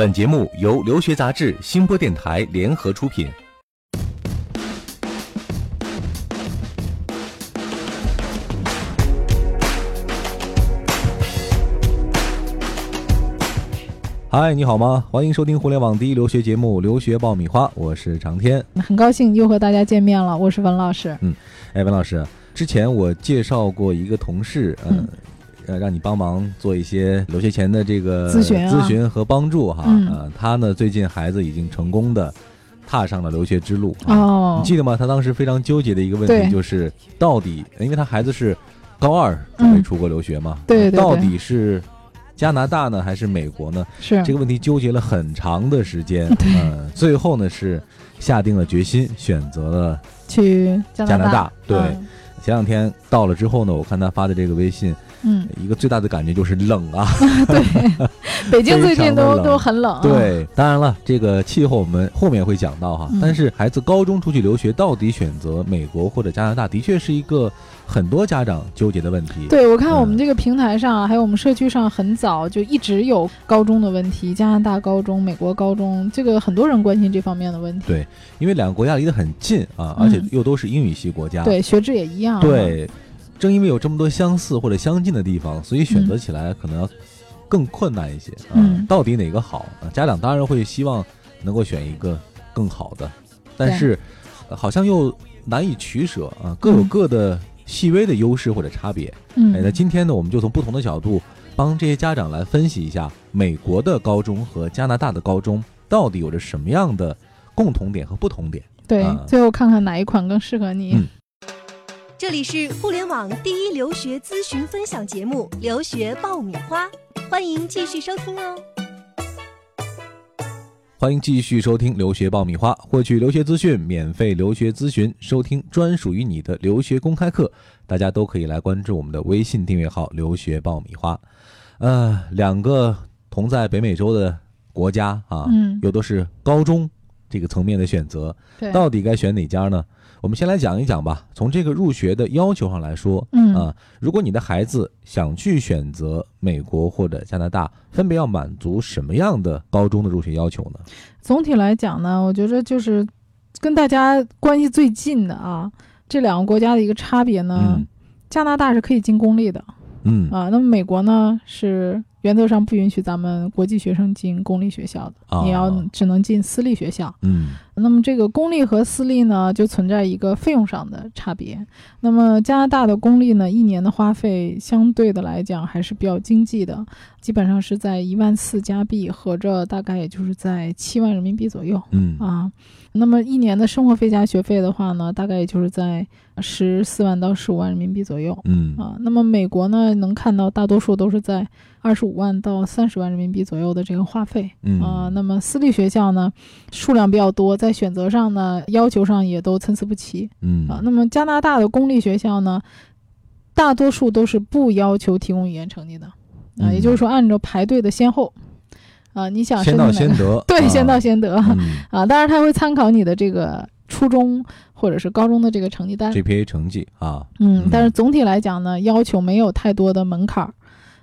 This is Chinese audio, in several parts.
本节目由留学杂志、新播电台联合出品。嗨，你好吗？欢迎收听互联网第一留学节目《留学爆米花》，我是长天。很高兴又和大家见面了，我是文老师。嗯，哎，文老师，之前我介绍过一个同事，嗯，呃，让你帮忙做一些留学前的这个咨询、咨询和帮助哈。嗯，他呢，最近孩子已经成功的踏上了留学之路。哦，你记得吗？他当时非常纠结的一个问题就是，到底，因为他孩子是高二准备出国留学嘛，对对，到底是。加拿大呢，还是美国呢？是这个问题纠结了很长的时间，嗯，最后呢是下定了决心，选择了去加拿大。对，前两天到了之后呢，我看他发的这个微信。嗯，一个最大的感觉就是冷啊。对，北京最近都都很冷。对，当然了，这个气候我们后面会讲到哈。但是孩子高中出去留学，到底选择美国或者加拿大，的确是一个很多家长纠结的问题。对，我看我们这个平台上，还有我们社区上，很早就一直有高中的问题，加拿大高中、美国高中，这个很多人关心这方面的问题。对，因为两个国家离得很近啊，而且又都是英语系国家。对，学制也一样。对。正因为有这么多相似或者相近的地方，所以选择起来可能要更困难一些啊。到底哪个好？家长当然会希望能够选一个更好的，但是好像又难以取舍啊，各有各的细微的优势或者差别。哎，那今天呢，我们就从不同的角度帮这些家长来分析一下美国的高中和加拿大的高中到底有着什么样的共同点和不同点。对，最后看看哪一款更适合你。这里是互联网第一留学咨询分享节目《留学爆米花》，欢迎继续收听哦。欢迎继续收听《留学爆米花》，获取留学资讯、免费留学咨询、收听专属于你的留学公开课，大家都可以来关注我们的微信订阅号“留学爆米花”。呃，两个同在北美洲的国家啊，嗯，又都是高中这个层面的选择，到底该选哪家呢？我们先来讲一讲吧。从这个入学的要求上来说，嗯啊，如果你的孩子想去选择美国或者加拿大，分别要满足什么样的高中的入学要求呢？总体来讲呢，我觉得就是跟大家关系最近的啊，这两个国家的一个差别呢，加拿大是可以进公立的，嗯啊，那么美国呢是。原则上不允许咱们国际学生进公立学校的，你要只能进私立学校。嗯，那么这个公立和私立呢，就存在一个费用上的差别。那么加拿大的公立呢，一年的花费相对的来讲还是比较经济的，基本上是在一万四加币，合着大概也就是在七万人民币左右。嗯啊，那么一年的生活费加学费的话呢，大概也就是在十四万到十五万人民币左右。嗯啊，那么美国呢，能看到大多数都是在。二十五万到三十万人民币左右的这个花费，嗯啊，那么私立学校呢，数量比较多，在选择上呢，要求上也都参差不齐，嗯。啊，那么加拿大的公立学校呢，大多数都是不要求提供语言成绩的，啊，也就是说按照排队的先后，啊，你想先到先得，对，先到先得，啊，当然他会参考你的这个初中或者是高中的这个成绩单，GPA 成绩啊，嗯，但是总体来讲呢，要求没有太多的门槛儿。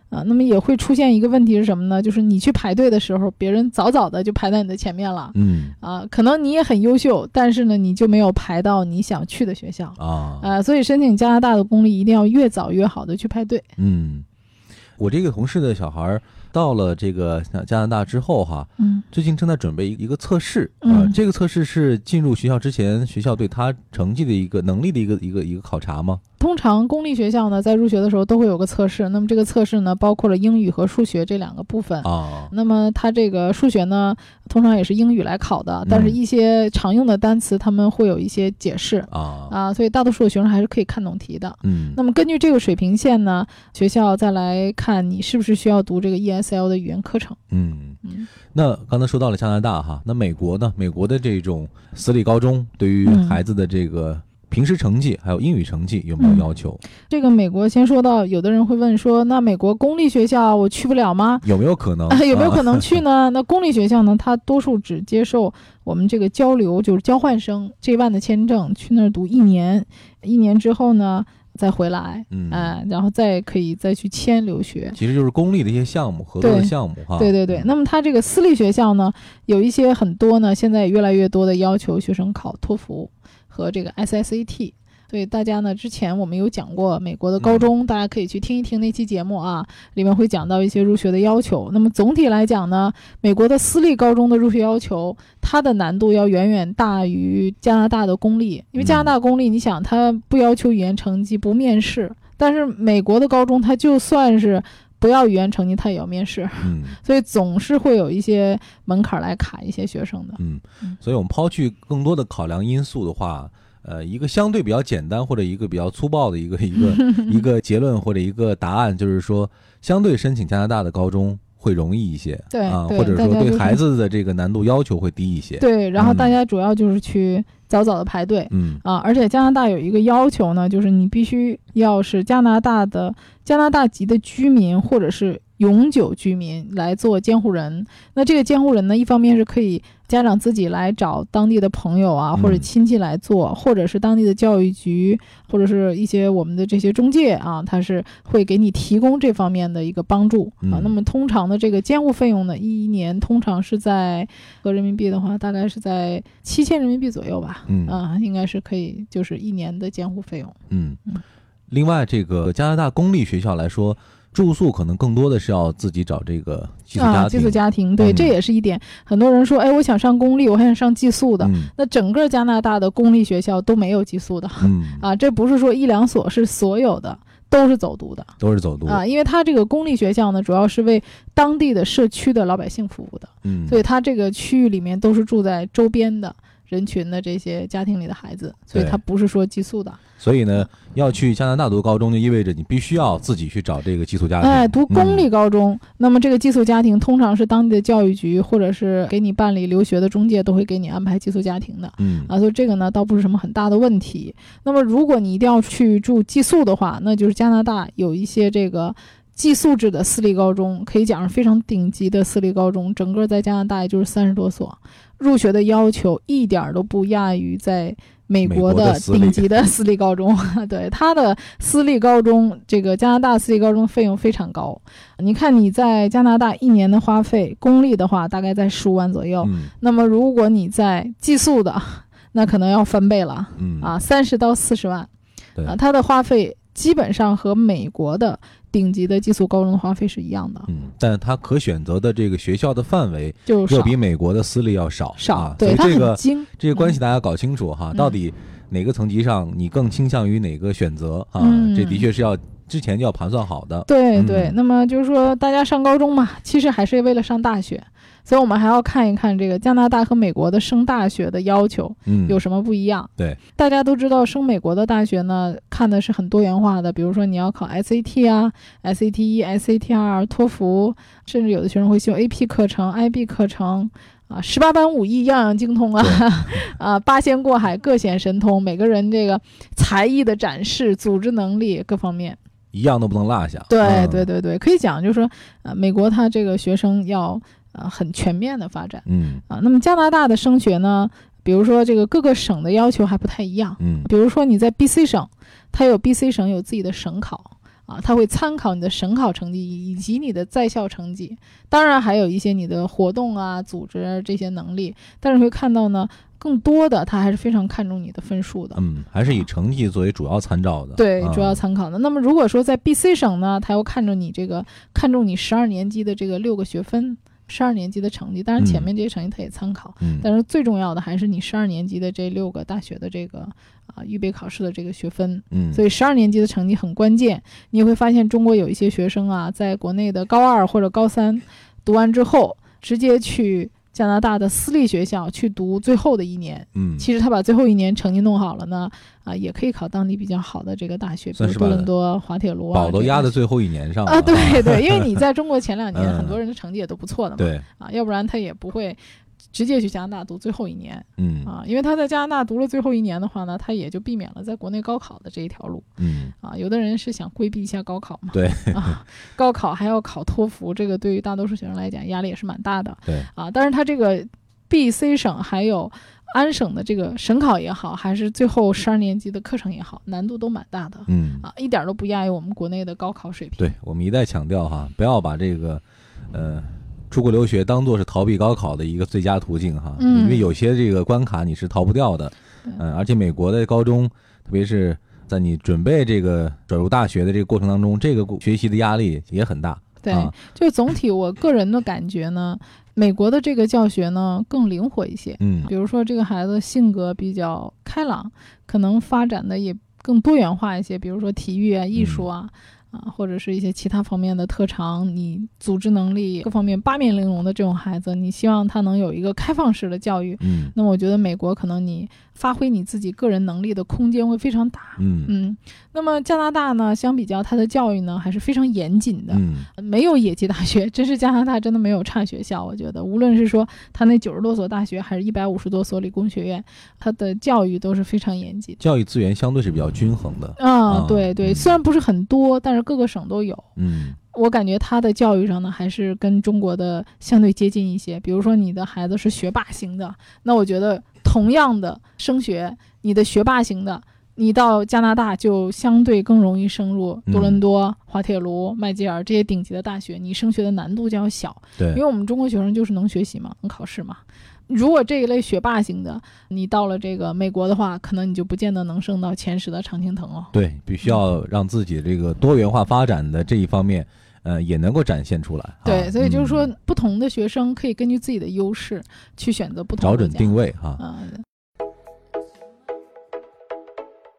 啊，那么也会出现一个问题是什么呢？就是你去排队的时候，别人早早的就排在你的前面了。嗯，啊，可能你也很优秀，但是呢，你就没有排到你想去的学校啊。啊，所以申请加拿大的公立一定要越早越好的去排队。嗯，我这个同事的小孩儿。到了这个加拿大之后哈，嗯，最近正在准备一一个测试啊，这个测试是进入学校之前，学校对他成绩的一个能力的一个一个一个考察吗？通常公立学校呢，在入学的时候都会有个测试，那么这个测试呢，包括了英语和数学这两个部分啊。那么它这个数学呢，通常也是英语来考的，但是一些常用的单词他们会有一些解释啊啊，所以大多数的学生还是可以看懂题的。嗯，那么根据这个水平线呢，学校再来看你是不是需要读这个 ESL 的语言课程。嗯嗯，那刚才说到了加拿大哈，那美国呢？美国的这种私立高中对于孩子的这个。平时成绩还有英语成绩有没有要求？这个美国先说到，有的人会问说，那美国公立学校我去不了吗？有没有可能？有没有可能去呢？那公立学校呢？它多数只接受我们这个交流，就是交换生 J 万的签证去那儿读一年，一年之后呢，再回来，嗯，然后再可以再去签留学，其实就是公立的一些项目合作的项目哈。对对对，那么它这个私立学校呢，有一些很多呢，现在也越来越多的要求学生考托福和这个 SSAT。所以大家呢，之前我们有讲过美国的高中，大家可以去听一听那期节目啊，里面会讲到一些入学的要求。那么总体来讲呢，美国的私立高中的入学要求，它的难度要远远大于加拿大的公立，因为加拿大公立，你想它不要求语言成绩，不面试，但是美国的高中，它就算是不要语言成绩，他也要面试，嗯，所以总是会有一些门槛来卡一些学生的，嗯，所以我们抛去更多的考量因素的话。呃，一个相对比较简单或者一个比较粗暴的一个一个 一个结论或者一个答案，就是说，相对申请加拿大的高中会容易一些，对啊，或者说对孩子的这个难度要求会低一些。对，然后大家主要就是去早早的排队，嗯啊，而且加拿大有一个要求呢，就是你必须要是加拿大的加拿大籍的居民或者是。永久居民来做监护人，那这个监护人呢，一方面是可以家长自己来找当地的朋友啊，或者亲戚来做，或者是当地的教育局，或者是一些我们的这些中介啊，他是会给你提供这方面的一个帮助啊。那么通常的这个监护费用呢，一年通常是在合人民币的话，大概是在七千人民币左右吧，嗯啊，应该是可以，就是一年的监护费用。嗯，另外这个加拿大公立学校来说。住宿可能更多的是要自己找这个寄宿家庭，寄宿家庭，对，这也是一点。很多人说，哎，我想上公立，我还想上寄宿的。那整个加拿大的公立学校都没有寄宿的，啊，这不是说一两所，是所有的都是走读的，都是走读啊。因为它这个公立学校呢，主要是为当地的社区的老百姓服务的，嗯，所以它这个区域里面都是住在周边的。人群的这些家庭里的孩子，所以他不是说寄宿的。所以呢，要去加拿大读高中，就意味着你必须要自己去找这个寄宿家庭。哎，读公立高中，那么这个寄宿家庭通常是当地的教育局或者是给你办理留学的中介都会给你安排寄宿家庭的。嗯啊，所以这个呢倒不是什么很大的问题。那么如果你一定要去住寄宿的话，那就是加拿大有一些这个寄宿制的私立高中，可以讲是非常顶级的私立高中，整个在加拿大也就是三十多所。入学的要求一点都不亚于在美国的顶级的私立高中，对他的私立高中，这个加拿大私立高中费用非常高。你看你在加拿大一年的花费，公立的话大概在十五万左右，那么如果你在寄宿的，那可能要翻倍了，啊，三十到四十万，啊，他的花费基本上和美国的。顶级的寄宿高中的花费是一样的，嗯，但它可选择的这个学校的范围就要比美国的私立要少，少，对它很精。这个关系大家搞清楚哈，到底哪个层级上你更倾向于哪个选择啊？这的确是要之前就要盘算好的。对对，那么就是说大家上高中嘛，其实还是为了上大学。所以，我们还要看一看这个加拿大和美国的升大学的要求，嗯，有什么不一样？对，大家都知道，升美国的大学呢，看的是很多元化的，比如说你要考 SAT 啊，SAT 一、SAT 二、托福，甚至有的学生会修 AP 课程、IB 课程，啊，十八般武艺样样精通啊，啊，八仙过海各显神通，每个人这个才艺的展示、组织能力各方面，一样都不能落下。对对对对，可以讲就是说，呃，美国它这个学生要。呃，很全面的发展，嗯。啊，那么加拿大的升学呢，比如说这个各个省的要求还不太一样，嗯，比如说你在 B C 省，它有 B C 省有自己的省考，啊，它会参考你的省考成绩以及你的在校成绩，当然还有一些你的活动啊、组织这些能力，但是会看到呢，更多的他还是非常看重你的分数的，嗯，还是以成绩作为主要参照的，对，主要参考的。那么如果说在 B C 省呢，他又看重你这个，看重你十二年级的这个六个学分。十二年级的成绩，当然前面这些成绩他也参考，但是最重要的还是你十二年级的这六个大学的这个啊预备考试的这个学分。嗯，所以十二年级的成绩很关键。你会发现中国有一些学生啊，在国内的高二或者高三读完之后，直接去。加拿大的私立学校去读最后的一年，嗯，其实他把最后一年成绩弄好了呢，啊，也可以考当地比较好的这个大学，比如多伦多滑铁卢啊，宝都压在最后一年上了啊，对对，因为你在中国前两年 很多人的成绩也都不错的嘛，对。啊，要不然他也不会。直接去加拿大读最后一年，嗯啊，因为他在加拿大读了最后一年的话呢，他也就避免了在国内高考的这一条路，嗯啊，有的人是想规避一下高考嘛，对啊，高考还要考托福，这个对于大多数学生来讲压力也是蛮大的，对啊，但是他这个 B、C 省还有安省的这个省考也好，还是最后十二年级的课程也好，难度都蛮大的。嗯啊，一点都不亚于我们国内的高考水平。对我们一再强调哈，不要把这个，呃，出国留学当做是逃避高考的一个最佳途径哈。嗯，因为有些这个关卡你是逃不掉的。嗯，而且美国的高中，特别是在你准备这个转入大学的这个过程当中，这个学习的压力也很大。对，就总体我个人的感觉呢。美国的这个教学呢更灵活一些，嗯，比如说这个孩子性格比较开朗，可能发展的也更多元化一些，比如说体育啊、艺术啊。啊，或者是一些其他方面的特长，你组织能力各方面八面玲珑的这种孩子，你希望他能有一个开放式的教育。嗯，那我觉得美国可能你发挥你自己个人能力的空间会非常大。嗯嗯，那么加拿大呢，相比较它的教育呢还是非常严谨的。嗯，没有野鸡大学，真是加拿大真的没有差学校。我觉得无论是说他那九十多所大学，还是一百五十多所理工学院，它的教育都是非常严谨。教育资源相对是比较均衡的。啊，对对，虽然不是很多，但是。各个省都有，嗯，我感觉他的教育上呢，还是跟中国的相对接近一些。比如说，你的孩子是学霸型的，那我觉得同样的升学，你的学霸型的，你到加拿大就相对更容易升入多伦多、滑铁卢、麦吉尔这些顶级的大学，你升学的难度就要小。对，因为我们中国学生就是能学习嘛，能考试嘛。如果这一类学霸型的，你到了这个美国的话，可能你就不见得能升到前十的常青藤哦。对，必须要让自己这个多元化发展的这一方面，呃，也能够展现出来。对，所以就是说，不同的学生可以根据自己的优势去选择不同，找准定位哈。嗯。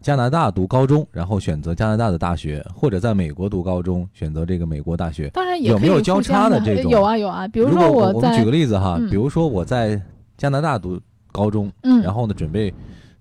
加拿大读高中，然后选择加拿大的大学，或者在美国读高中，选择这个美国大学。当然也有没有交叉的这种？有啊有啊，比如说我我们举个例子哈，比如说我在加拿大读高中，嗯，然后呢准备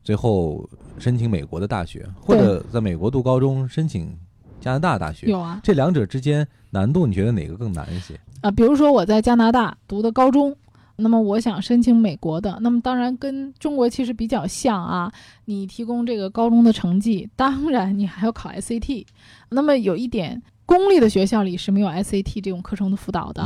最后申请美国的大学，或者在美国读高中申请加拿大大学。有啊，这两者之间难度你觉得哪个更难一些？啊，比如说我在加拿大读的高中。那么我想申请美国的，那么当然跟中国其实比较像啊。你提供这个高中的成绩，当然你还要考 SAT。那么有一点，公立的学校里是没有 SAT 这种课程的辅导的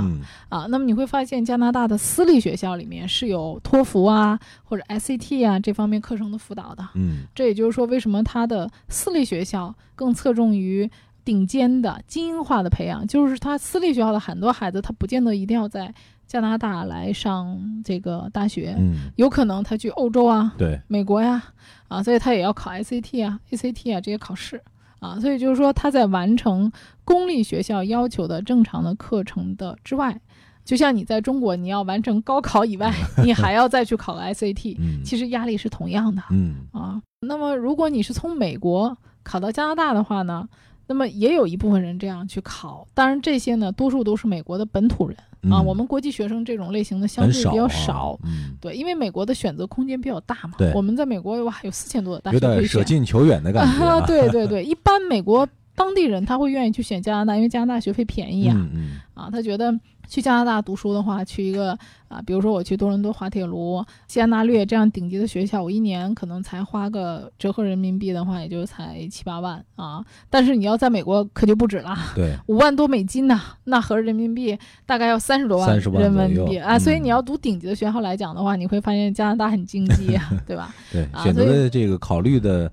啊。那么你会发现加拿大的私立学校里面是有托福啊或者 SAT 啊这方面课程的辅导的。嗯，这也就是说，为什么它的私立学校更侧重于顶尖的精英化的培养？就是他私立学校的很多孩子，他不见得一定要在。加拿大来上这个大学，嗯，有可能他去欧洲啊，对，美国呀，啊，所以他也要考 SAT 啊、ACT 啊这些考试啊，所以就是说他在完成公立学校要求的正常的课程的之外，就像你在中国你要完成高考以外，你还要再去考个 SAT，其实压力是同样的，嗯。啊，那么如果你是从美国考到加拿大的话呢？那么也有一部分人这样去考，当然这些呢，多数都是美国的本土人啊。我们国际学生这种类型的相对比较少，对，因为美国的选择空间比较大嘛。对，我们在美国哇，有四千多的大学有点舍近求远的感觉。对对对，一般美国当地人他会愿意去选加拿大，因为加拿大学费便宜啊。啊，他觉得。去加拿大读书的话，去一个啊，比如说我去多伦多、滑铁卢、西安大略这样顶级的学校，我一年可能才花个折合人民币的话，也就才七八万啊。但是你要在美国可就不止了，对，五万多美金呐，那合人民币大概要三十多万人民币啊。所以你要读顶级的学校来讲的话，你会发现加拿大很经济，对吧？对，选择的这个考虑的。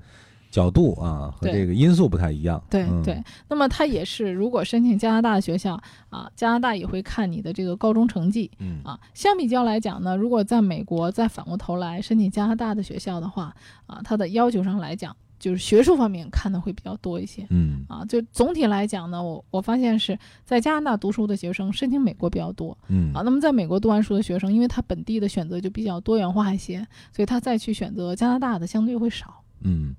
角度啊和这个因素不太一样，对对。那么他也是，如果申请加拿大的学校啊，加拿大也会看你的这个高中成绩，嗯啊。相比较来讲呢，如果在美国再反过头来申请加拿大的学校的话，啊，它的要求上来讲，就是学术方面看的会比较多一些，嗯啊。就总体来讲呢，我我发现是在加拿大读书的学生申请美国比较多，嗯啊。那么在美国读完书的学生，因为他本地的选择就比较多元化一些，所以他再去选择加拿大的相对会少，嗯。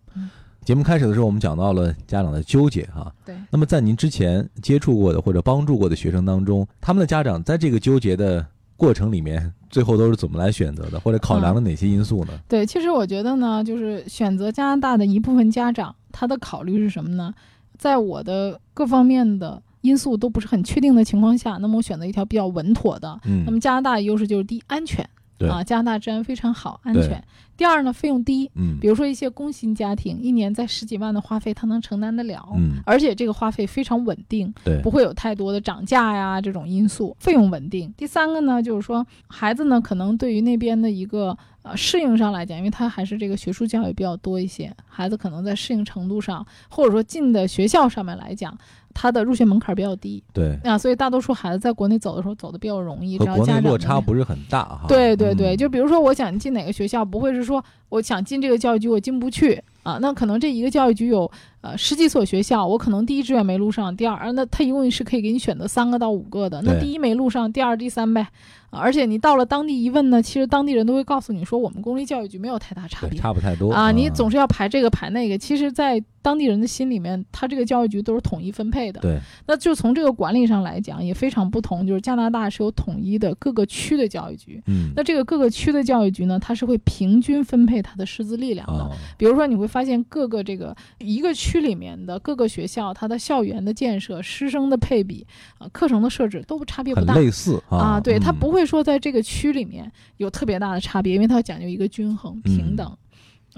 节目开始的时候，我们讲到了家长的纠结哈。对。那么在您之前接触过的或者帮助过的学生当中，他们的家长在这个纠结的过程里面，最后都是怎么来选择的，或者考量了哪些因素呢？对，其实我觉得呢，就是选择加拿大的一部分家长，他的考虑是什么呢？在我的各方面的因素都不是很确定的情况下，那么我选择一条比较稳妥的。嗯，那么加拿大的优势就是第一，安全。啊，加拿大治安非常好，安全。第二呢，费用低。嗯，比如说一些工薪家庭，一年在十几万的花费，他能承担得了。嗯，而且这个花费非常稳定，对，不会有太多的涨价呀这种因素，费用稳定。第三个呢，就是说孩子呢，可能对于那边的一个呃适应上来讲，因为他还是这个学术教育比较多一些，孩子可能在适应程度上，或者说进的学校上面来讲。它的入学门槛比较低，对。啊，所以大多数孩子在国内走的时候走的比较容易，和国内落差不是很大哈。对对对，就比如说我想进哪个学校，不会是说我想进这个教育局我进不去。啊，那可能这一个教育局有呃十几所学校，我可能第一志愿没录上，第二，那他一共是可以给你选择三个到五个的，那第一没录上，第二、第三呗。而且你到了当地一问呢，其实当地人都会告诉你说，我们公立教育局没有太大差别，差不太多啊。你总是要排这个排那个，其实，在当地人的心里面，他这个教育局都是统一分配的。对，那就从这个管理上来讲也非常不同，就是加拿大是有统一的各个区的教育局。嗯，那这个各个区的教育局呢，它是会平均分配它的师资力量的。比如说，你会发现各个这个一个区里面的各个学校，它的校园的建设、师生的配比啊、课程的设置都不差别不大，类似啊。对，它不会说在这个区。区里面有特别大的差别，因为它要讲究一个均衡平等。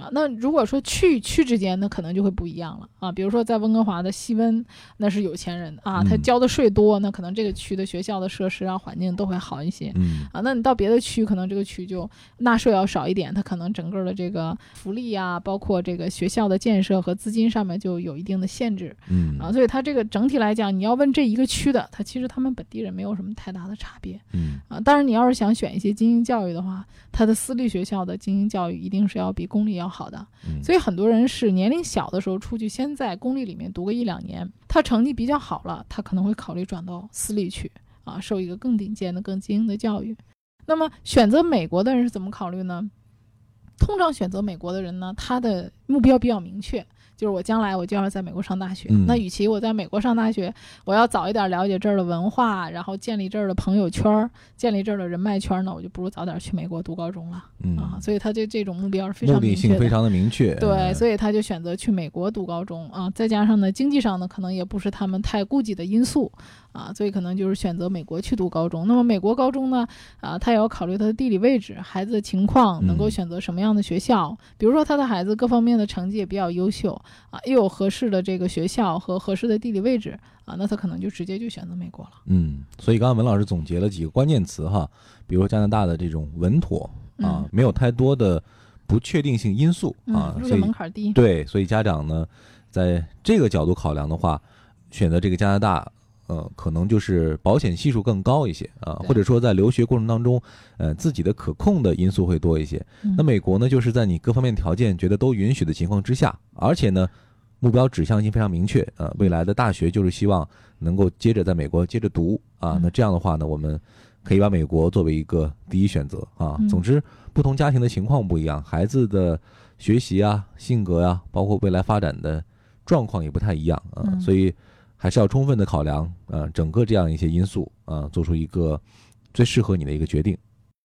啊，那如果说区与区之间，那可能就会不一样了啊。比如说在温哥华的西温，那是有钱人啊，他交的税多，那可能这个区的学校的设施啊、环境都会好一些。嗯啊，那你到别的区，可能这个区就纳税要少一点，它可能整个的这个福利啊，包括这个学校的建设和资金上面就有一定的限制。嗯啊，所以它这个整体来讲，你要问这一个区的，它其实他们本地人没有什么太大的差别。嗯啊，当然你要是想选一些精英教育的话，它的私立学校的精英教育一定是要比公立要好的。所以很多人是年龄小的时候出去，先在公立里面读个一两年，他成绩比较好了，他可能会考虑转到私立去啊，受一个更顶尖的、更精英的教育。那么选择美国的人是怎么考虑呢？通常选择美国的人呢，他的目标比较明确。就是我将来我就要在美国上大学，那与其我在美国上大学，我要早一点了解这儿的文化，然后建立这儿的朋友圈，建立这儿的人脉圈呢，我就不如早点去美国读高中了啊。所以他这这种目标是非常目的性非常的明确。对，所以他就选择去美国读高中啊。再加上呢，经济上呢，可能也不是他们太顾忌的因素啊，所以可能就是选择美国去读高中。那么美国高中呢，啊，他也要考虑他的地理位置、孩子的情况，能够选择什么样的学校。比如说他的孩子各方面的成绩也比较优秀。啊，又有合适的这个学校和合适的地理位置啊，那他可能就直接就选择美国了。嗯，所以刚刚文老师总结了几个关键词哈，比如说加拿大的这种稳妥啊，没有太多的不确定性因素啊，入学门槛低。对，所以家长呢，在这个角度考量的话，选择这个加拿大。呃，可能就是保险系数更高一些啊，或者说在留学过程当中，呃，自己的可控的因素会多一些。那美国呢，就是在你各方面条件觉得都允许的情况之下，而且呢，目标指向性非常明确啊，未来的大学就是希望能够接着在美国接着读啊。那这样的话呢，我们可以把美国作为一个第一选择啊。总之，不同家庭的情况不一样，孩子的学习啊、性格啊，包括未来发展的状况也不太一样啊，所以。还是要充分的考量，呃，整个这样一些因素，啊，做出一个最适合你的一个决定。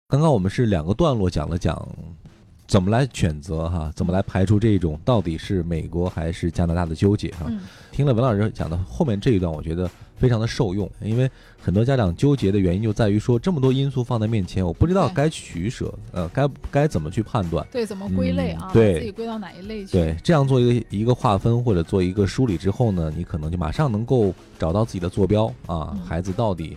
刚刚我们是两个段落讲了讲怎么来选择哈，怎么来排除这种到底是美国还是加拿大的纠结哈。听了文老师讲的后面这一段，我觉得。非常的受用，因为很多家长纠结的原因就在于说这么多因素放在面前，我不知道该取舍，呃，该该怎么去判断？对，怎么归类啊？对，自己归到哪一类去？对，这样做一个一个划分或者做一个梳理之后呢，你可能就马上能够找到自己的坐标啊，孩子到底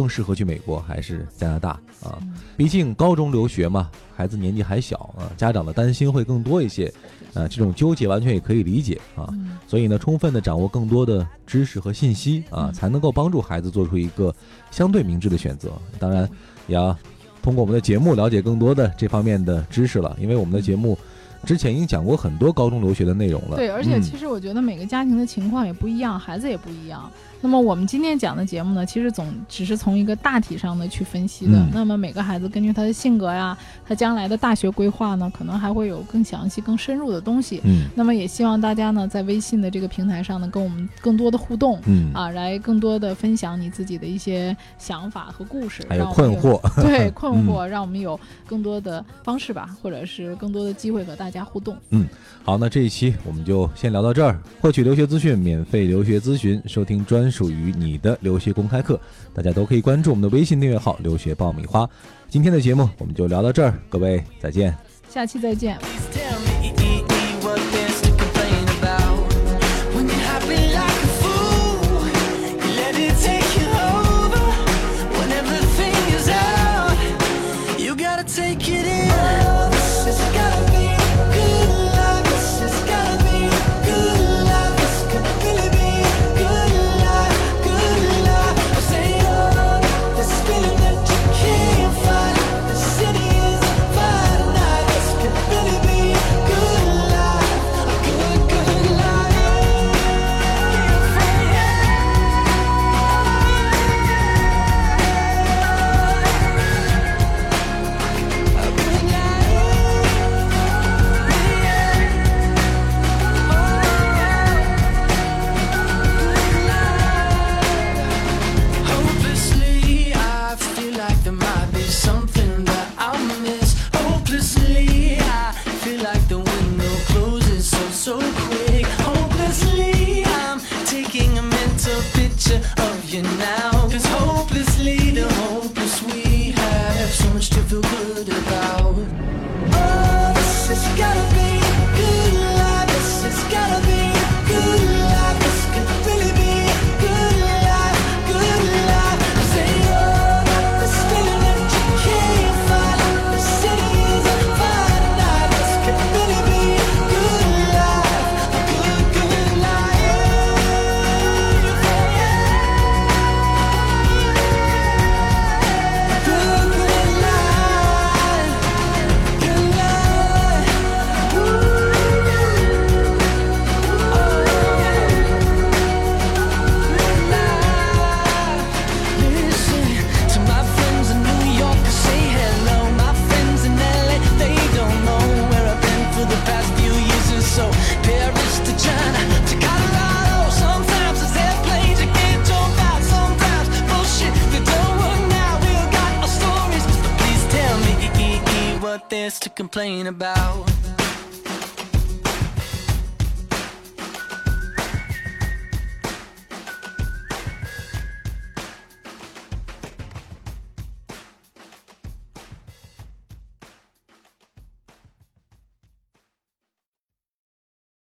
更适合去美国还是加拿大啊？毕竟高中留学嘛，孩子年纪还小啊，家长的担心会更多一些。啊，这种纠结完全也可以理解啊，所以呢，充分的掌握更多的知识和信息啊，才能够帮助孩子做出一个相对明智的选择。当然，也要通过我们的节目了解更多的这方面的知识了，因为我们的节目，之前已经讲过很多高中留学的内容了。对，而且其实我觉得每个家庭的情况也不一样，孩子也不一样。那么我们今天讲的节目呢，其实总只是从一个大体上的去分析的。那么每个孩子根据他的性格呀，他将来的大学规划呢，可能还会有更详细、更深入的东西。嗯。那么也希望大家呢，在微信的这个平台上呢，跟我们更多的互动。嗯。啊，来更多的分享你自己的一些想法和故事，还有困惑。对，困惑，让我们有更多的方式吧，或者是更多的机会和大家互动。嗯。好，那这一期我们就先聊到这儿。获取留学资讯，免费留学咨询，收听专属于你的留学公开课，大家都可以关注我们的微信订阅号“留学爆米花”。今天的节目我们就聊到这儿，各位再见，下期再见。Complain about